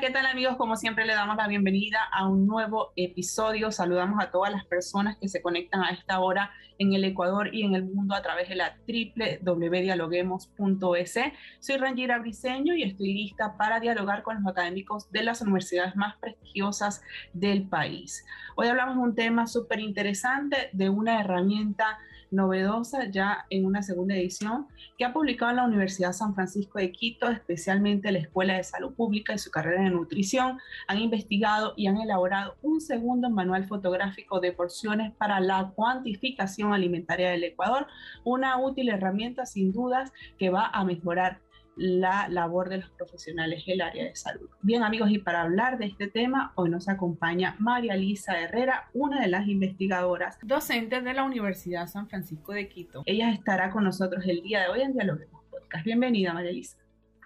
¿Qué tal amigos? Como siempre le damos la bienvenida a un nuevo episodio. Saludamos a todas las personas que se conectan a esta hora en el Ecuador y en el mundo a través de la www.dialoguemos.es. Soy Rangira Briseño y estoy lista para dialogar con los académicos de las universidades más prestigiosas del país. Hoy hablamos de un tema súper interesante, de una herramienta novedosa ya en una segunda edición que ha publicado la Universidad San Francisco de Quito, especialmente la Escuela de Salud Pública y su carrera de nutrición. Han investigado y han elaborado un segundo manual fotográfico de porciones para la cuantificación alimentaria del Ecuador, una útil herramienta sin dudas que va a mejorar la labor de los profesionales del área de salud. Bien amigos, y para hablar de este tema, hoy nos acompaña María Lisa Herrera, una de las investigadoras docentes de la Universidad San Francisco de Quito. Ella estará con nosotros el día de hoy en Dialoguemos Podcast. Bienvenida María Lisa.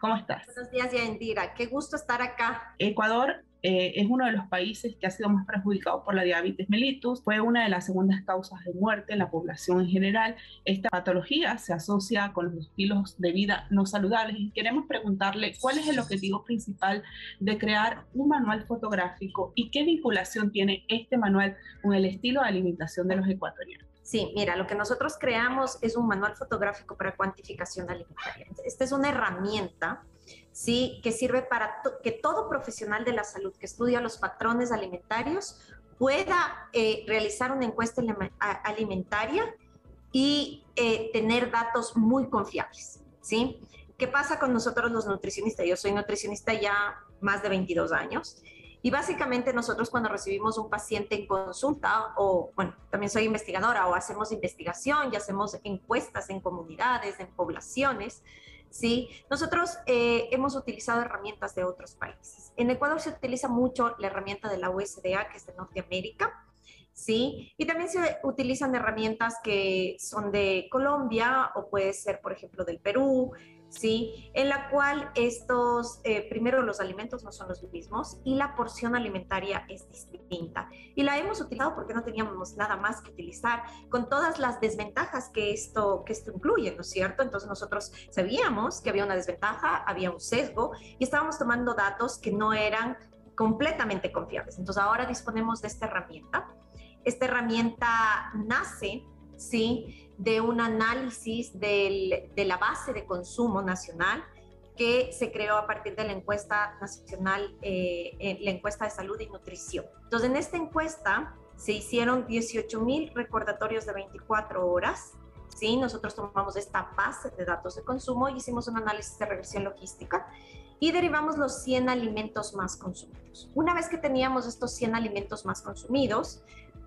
¿Cómo estás? Buenos días, Yandira. Qué gusto estar acá. Ecuador eh, es uno de los países que ha sido más perjudicado por la diabetes mellitus. Fue una de las segundas causas de muerte en la población en general. Esta patología se asocia con los estilos de vida no saludables y queremos preguntarle cuál es el objetivo principal de crear un manual fotográfico y qué vinculación tiene este manual con el estilo de alimentación de los ecuatorianos. Sí, mira, lo que nosotros creamos es un manual fotográfico para cuantificación alimentaria. Esta es una herramienta, sí, que sirve para que todo profesional de la salud que estudia los patrones alimentarios pueda eh, realizar una encuesta alimentaria y eh, tener datos muy confiables, ¿sí? ¿Qué pasa con nosotros los nutricionistas? Yo soy nutricionista ya más de 22 años y básicamente nosotros cuando recibimos un paciente en consulta, o bueno, también soy investigadora, o hacemos investigación y hacemos encuestas en comunidades, en poblaciones, ¿sí? Nosotros eh, hemos utilizado herramientas de otros países. En Ecuador se utiliza mucho la herramienta de la USDA, que es de Norteamérica, ¿sí? Y también se utilizan herramientas que son de Colombia o puede ser, por ejemplo, del Perú, ¿sí? En la cual estos, eh, primero los alimentos no son los mismos y la porción alimentaria es distinta. Y la hemos utilizado porque no teníamos nada más que utilizar, con todas las desventajas que esto, que esto incluye, ¿no es cierto? Entonces nosotros sabíamos que había una desventaja, había un sesgo y estábamos tomando datos que no eran completamente confiables. Entonces ahora disponemos de esta herramienta. Esta herramienta nace ¿sí? De un análisis de la base de consumo nacional que se creó a partir de la encuesta nacional, eh, la encuesta de salud y nutrición. Entonces, en esta encuesta se hicieron 18 mil recordatorios de 24 horas. ¿sí? Nosotros tomamos esta base de datos de consumo y hicimos un análisis de regresión logística y derivamos los 100 alimentos más consumidos. Una vez que teníamos estos 100 alimentos más consumidos,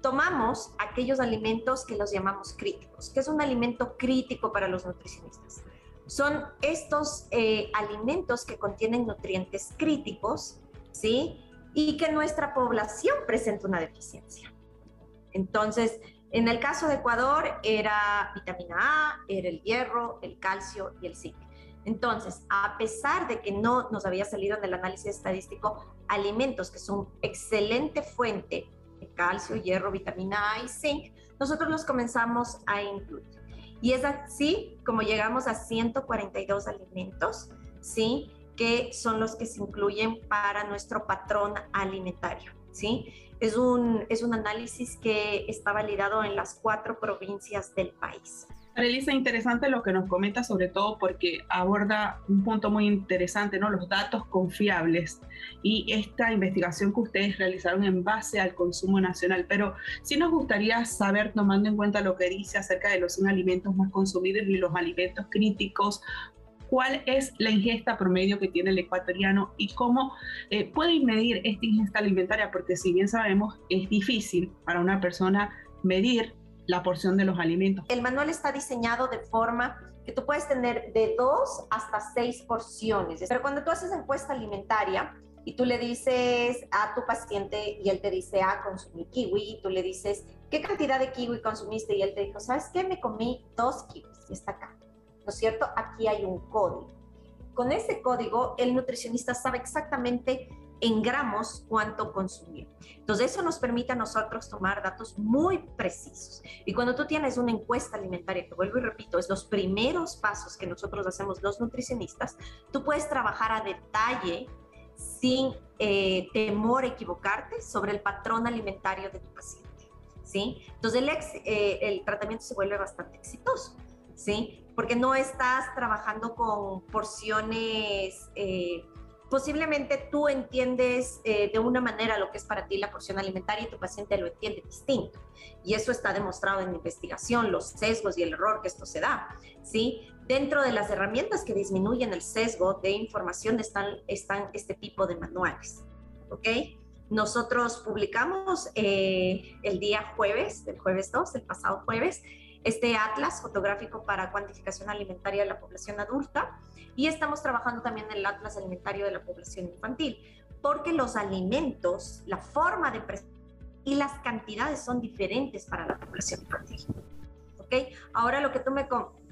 tomamos aquellos alimentos que los llamamos críticos. que es un alimento crítico para los nutricionistas? Son estos eh, alimentos que contienen nutrientes críticos, ¿sí? Y que nuestra población presenta una deficiencia. Entonces, en el caso de Ecuador era vitamina A, era el hierro, el calcio y el zinc. Entonces, a pesar de que no nos había salido en el análisis estadístico alimentos que son excelente fuente calcio, hierro, vitamina A y zinc, nosotros los comenzamos a incluir. Y es así como llegamos a 142 alimentos, ¿sí? Que son los que se incluyen para nuestro patrón alimentario, ¿sí? Es un, es un análisis que está validado en las cuatro provincias del país. Elisa, interesante lo que nos comenta, sobre todo porque aborda un punto muy interesante, ¿no? Los datos confiables y esta investigación que ustedes realizaron en base al consumo nacional. Pero sí nos gustaría saber, tomando en cuenta lo que dice acerca de los alimentos más consumidos y los alimentos críticos, cuál es la ingesta promedio que tiene el ecuatoriano y cómo eh, medir esta ingesta alimentaria, porque si bien sabemos, es difícil para una persona medir la porción de los alimentos. El manual está diseñado de forma que tú puedes tener de dos hasta seis porciones, pero cuando tú haces encuesta alimentaria, y tú le dices a tu paciente y él te dice, ah, consumí kiwi, y tú le dices, ¿qué cantidad de kiwi consumiste? Y él te dijo, ¿sabes qué? Me comí dos kiwis y está acá. ¿No es cierto? Aquí hay un código. Con ese código, el nutricionista sabe exactamente en gramos cuánto consumió. Entonces, eso nos permite a nosotros tomar datos muy precisos. Y cuando tú tienes una encuesta alimentaria, que vuelvo y repito, es los primeros pasos que nosotros hacemos los nutricionistas, tú puedes trabajar a detalle sin eh, temor a equivocarte sobre el patrón alimentario de tu paciente. ¿sí? Entonces el, eh, el tratamiento se vuelve bastante exitoso, ¿sí? porque no estás trabajando con porciones eh, posiblemente tú entiendes eh, de una manera lo que es para ti la porción alimentaria y tu paciente lo entiende distinto. Y eso está demostrado en investigación, los sesgos y el error que esto se da. ¿sí? Dentro de las herramientas que disminuyen el sesgo de información están, están este tipo de manuales. ¿ok? Nosotros publicamos eh, el día jueves, el jueves 2, el pasado jueves, este atlas fotográfico para cuantificación alimentaria de la población adulta y estamos trabajando también el atlas alimentario de la población infantil, porque los alimentos, la forma de y las cantidades son diferentes para la población infantil. ¿Ok? Ahora lo que tú me,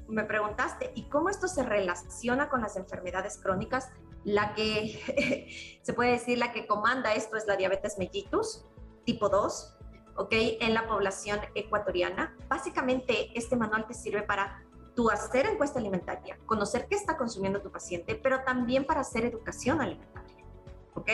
me preguntaste, ¿y cómo esto se relaciona con las enfermedades crónicas? La que se puede decir la que comanda esto es la diabetes mellitus tipo 2, ¿ok? En la población ecuatoriana. Básicamente, este manual te sirve para tú hacer encuesta alimentaria, conocer qué está consumiendo tu paciente, pero también para hacer educación alimentaria, ¿ok?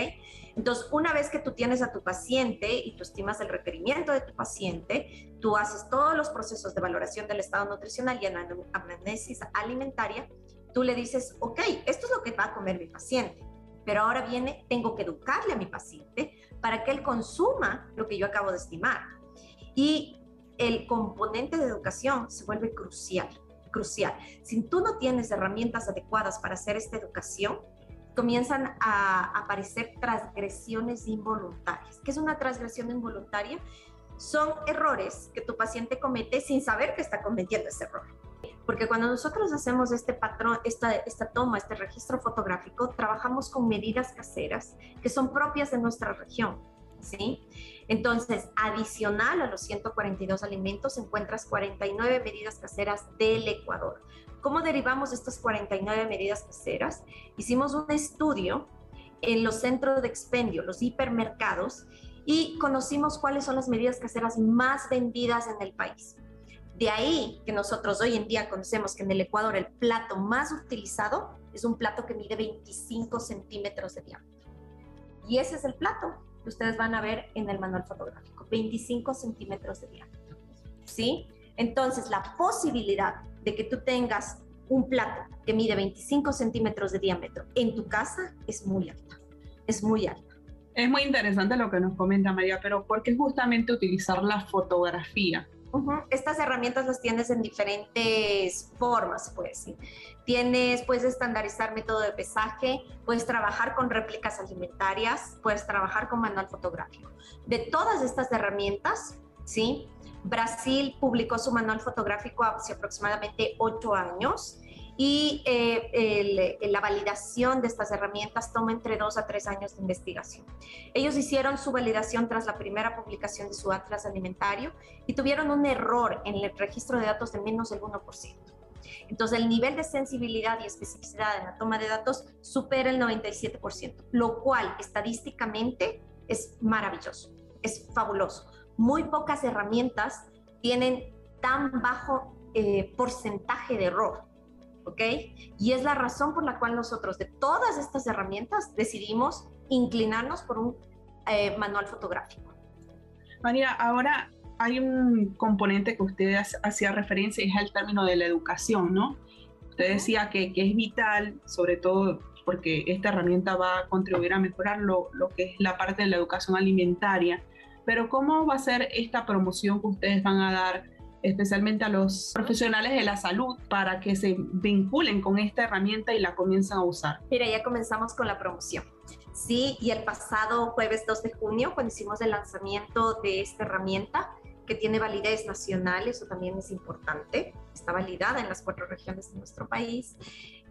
Entonces, una vez que tú tienes a tu paciente y tú estimas el requerimiento de tu paciente, tú haces todos los procesos de valoración del estado nutricional y anamnesis alimentaria, tú le dices, ok, esto es lo que va a comer mi paciente, pero ahora viene, tengo que educarle a mi paciente para que él consuma lo que yo acabo de estimar. Y el componente de educación se vuelve crucial, crucial. Si tú no tienes herramientas adecuadas para hacer esta educación, comienzan a aparecer transgresiones involuntarias. ¿Qué es una transgresión involuntaria? Son errores que tu paciente comete sin saber que está cometiendo ese error. Porque cuando nosotros hacemos este patrón, esta, esta toma, este registro fotográfico, trabajamos con medidas caseras que son propias de nuestra región. ¿Sí? Entonces, adicional a los 142 alimentos, encuentras 49 medidas caseras del Ecuador. ¿Cómo derivamos estas 49 medidas caseras? Hicimos un estudio en los centros de expendio, los hipermercados, y conocimos cuáles son las medidas caseras más vendidas en el país. De ahí que nosotros hoy en día conocemos que en el Ecuador el plato más utilizado es un plato que mide 25 centímetros de diámetro. Y ese es el plato que ustedes van a ver en el manual fotográfico, 25 centímetros de diámetro. ¿Sí? Entonces, la posibilidad de que tú tengas un plato que mide 25 centímetros de diámetro en tu casa es muy alta. Es muy alta. Es muy interesante lo que nos comenta María, pero ¿por qué justamente utilizar la fotografía? Estas herramientas las tienes en diferentes formas, pues. Tienes, puedes estandarizar método de pesaje, puedes trabajar con réplicas alimentarias, puedes trabajar con manual fotográfico. De todas estas herramientas, ¿sí? Brasil publicó su manual fotográfico hace aproximadamente ocho años y eh, la validación de estas herramientas toma entre dos a tres años de investigación. Ellos hicieron su validación tras la primera publicación de su atlas alimentario y tuvieron un error en el registro de datos de menos del 1%. Entonces, el nivel de sensibilidad y especificidad en la toma de datos supera el 97%, lo cual estadísticamente es maravilloso, es fabuloso. Muy pocas herramientas tienen tan bajo eh, porcentaje de error. ¿Ok? Y es la razón por la cual nosotros de todas estas herramientas decidimos inclinarnos por un eh, manual fotográfico. María, ahora hay un componente que usted hacía referencia y es el término de la educación, ¿no? Usted decía que, que, es vital, sobre todo porque esta herramienta va a contribuir a mejorar lo, lo que es la parte de la educación alimentaria, pero ¿cómo va a ser esta promoción que ustedes van a dar especialmente a los profesionales de la salud, para que se vinculen con esta herramienta y la comiencen a usar? Mira, ya comenzamos con la promoción. Sí, y el pasado jueves 2 de junio, cuando hicimos el lanzamiento de esta herramienta, que tiene validez nacional, eso también es importante, está validada en las cuatro regiones de nuestro país.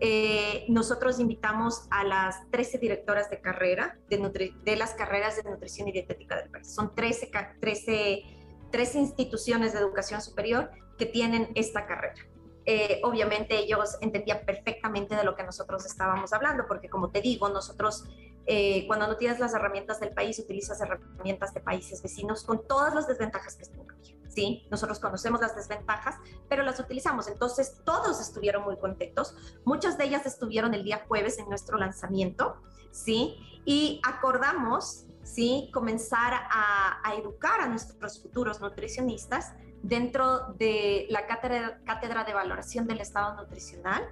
Eh, nosotros invitamos a las 13 directoras de carrera de, las carreras de nutrición y dietética del país. Son 13, 13, 13 instituciones de educación superior que tienen esta carrera. Eh, obviamente ellos entendían perfectamente de lo que nosotros estábamos hablando, porque como te digo, nosotros eh, cuando no tienes las herramientas del país, utilizas herramientas de países vecinos con todas las desventajas que están ¿sí? Nosotros conocemos las desventajas, pero las utilizamos. Entonces, todos estuvieron muy contentos. Muchas de ellas estuvieron el día jueves en nuestro lanzamiento, ¿sí? Y acordamos, ¿sí? Comenzar a, educar a nuestros futuros nutricionistas dentro de la cátedra, cátedra de valoración del estado nutricional,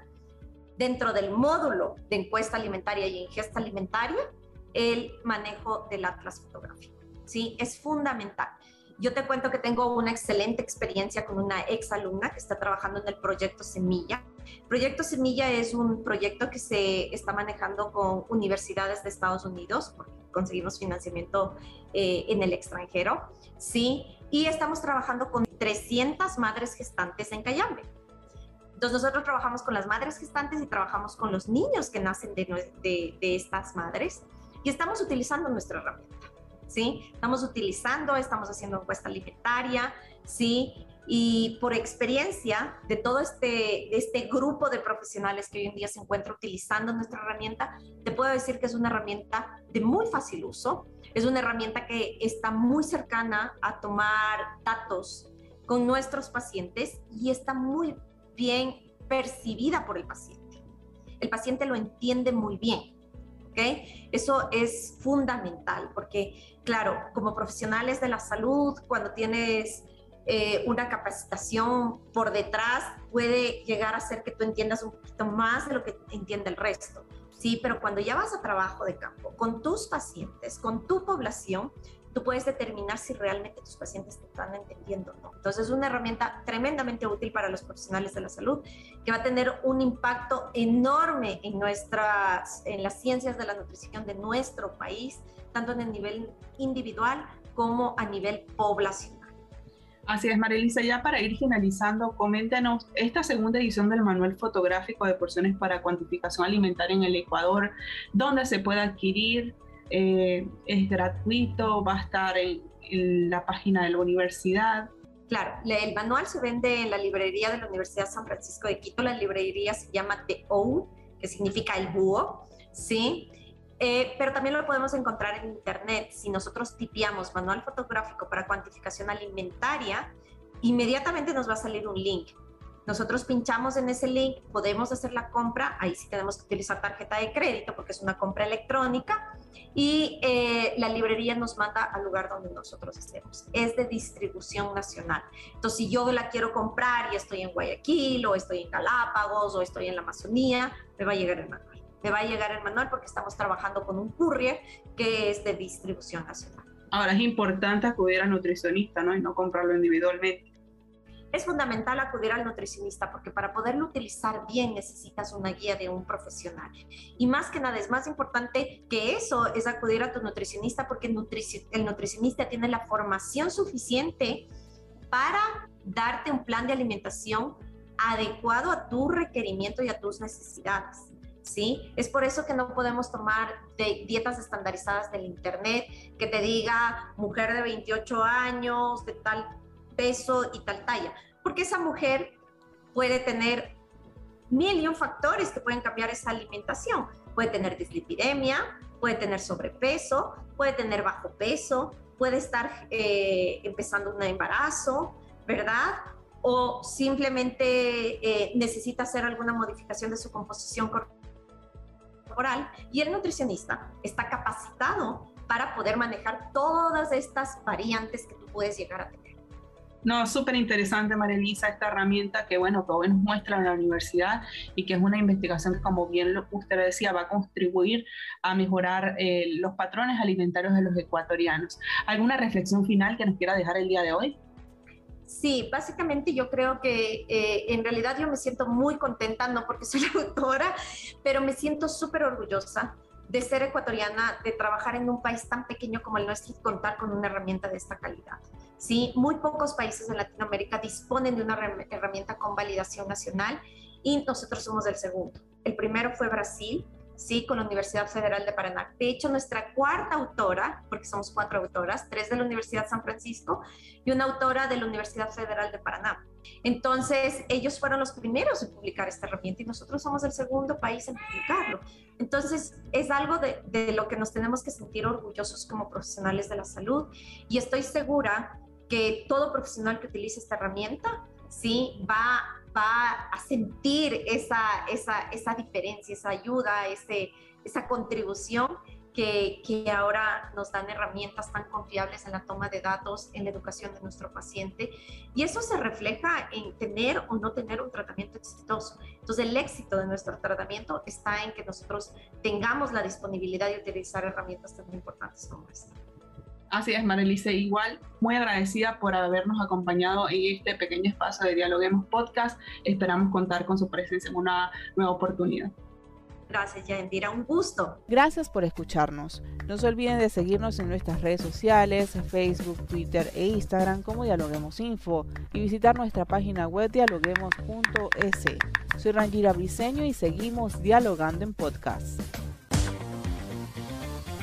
dentro del módulo de encuesta alimentaria y ingesta alimentaria, el manejo del atlas fotográfico. ¿sí? Es fundamental. Yo te cuento que tengo una excelente experiencia con una ex alumna que está trabajando en el proyecto Semilla. Proyecto Semilla es un proyecto que se está manejando con universidades de Estados Unidos, porque conseguimos financiamiento eh, en el extranjero, ¿sí? Y estamos trabajando con 300 madres gestantes en Cayambe. Entonces nosotros trabajamos con las madres gestantes y trabajamos con los niños que nacen de, de, de estas madres y estamos utilizando nuestra herramienta. ¿Sí? Estamos utilizando, estamos haciendo encuesta alimentaria, ¿sí? Y por experiencia de todo este, este grupo de profesionales que hoy en día se encuentra utilizando nuestra herramienta, te puedo decir que es una herramienta de muy fácil uso, es una herramienta que está muy cercana a tomar datos con nuestros pacientes y está muy bien percibida por el paciente. El paciente lo entiende muy bien. Eso es fundamental porque, claro, como profesionales de la salud, cuando tienes eh, una capacitación por detrás, puede llegar a ser que tú entiendas un poquito más de lo que entiende el resto. Sí, pero cuando ya vas a trabajo de campo con tus pacientes, con tu población, tú puedes determinar si realmente tus pacientes te están entendiendo no. Entonces es una herramienta tremendamente útil para los profesionales de la salud que va a tener un impacto enorme en nuestras, en las ciencias de la nutrición de nuestro país, tanto en el nivel individual como a nivel poblacional. Así es, Marilisa, ya para ir finalizando, coméntanos esta segunda edición del manual fotográfico de porciones para cuantificación alimentaria en el Ecuador, dónde se puede adquirir, eh, es gratuito, va a estar en, la página de la universidad. Claro, el manual se vende en la librería de la Universidad San Francisco de Quito. La librería se llama The O, que significa el búho, ¿sí? Eh, pero también lo podemos encontrar en internet. Si nosotros tipiamos manual fotográfico para cuantificación alimentaria, inmediatamente nos va a salir un link nosotros pinchamos en ese link, podemos hacer la compra, ahí sí tenemos que utilizar tarjeta de crédito porque es una compra electrónica y eh, la librería nos manda al lugar donde nosotros estemos. Es de distribución nacional. Entonces, si yo la quiero comprar y estoy en Guayaquil o estoy en Galápagos o estoy en la Amazonía, me va a llegar el manual. Me va a llegar el manual porque estamos trabajando con un courier que es de distribución nacional. Ahora es importante acudir al nutricionista, ¿no? Y no comprarlo individualmente es fundamental acudir al nutricionista porque para poderlo utilizar bien necesitas una guía de un profesional. Y más que nada, es más importante que eso es acudir a tu nutricionista porque el, nutricionista tiene la formación suficiente para darte un plan de alimentación adecuado a tu requerimiento y a tus necesidades. ¿Sí? Es por eso que no podemos tomar dietas estandarizadas del internet que te diga mujer de 28 años, de tal peso y tal talla, porque esa mujer puede tener mil y un factores que pueden cambiar esa alimentación. Puede tener dislipidemia, puede tener sobrepeso, puede tener bajo peso, puede estar eh, empezando un embarazo, ¿verdad? O simplemente eh, necesita hacer alguna modificación de su composición corporal y el nutricionista está capacitado para poder manejar todas estas variantes que tú puedes llegar a tener. No, súper interesante, María esta herramienta que, bueno, hoy nos muestra en la universidad y que es una investigación que, como bien usted decía, va a contribuir a mejorar eh, los patrones alimentarios de los ecuatorianos. ¿Alguna reflexión final que nos quiera dejar el día de hoy? Sí, básicamente yo creo que eh, en realidad yo me siento muy contenta, no porque soy la autora, pero me siento súper orgullosa de ser ecuatoriana, de trabajar en un país tan pequeño como el nuestro y contar con una herramienta de esta calidad. Sí, muy pocos países en Latinoamérica disponen de una herramienta con validación nacional y nosotros somos el segundo. El primero fue Brasil, ¿sí? con la Universidad Federal de Paraná. De hecho, nuestra cuarta autora, porque somos cuatro autoras, tres de la Universidad San Francisco y una autora de la Universidad Federal de Paraná. Entonces, ellos fueron los primeros en publicar esta herramienta y nosotros somos el segundo país en publicarlo. Entonces, es algo de, lo que nos tenemos que sentir orgullosos como profesionales de la salud y estoy segura que todo profesional que utilice esta herramienta, sí, va a sentir esa, esa, esa diferencia, esa ayuda, ese, esa contribución que, que, ahora nos dan herramientas tan confiables en la toma de datos, en la educación de nuestro paciente. Y eso se refleja en tener o no tener un tratamiento exitoso. Entonces, el éxito de nuestro tratamiento está en que nosotros tengamos la disponibilidad de utilizar herramientas tan importantes como esta. Así es, Marelice, igual muy agradecida por habernos acompañado en este pequeño espacio de Dialoguemos Podcast. Esperamos contar con su presencia en una nueva oportunidad. Gracias, Yandira, un gusto. Gracias por escucharnos. No se olviden de seguirnos en nuestras redes sociales, Facebook, Twitter e Instagram como Dialoguemos Info y visitar nuestra página web dialoguemos.es. Soy Rangira Briseño y seguimos dialogando en podcast.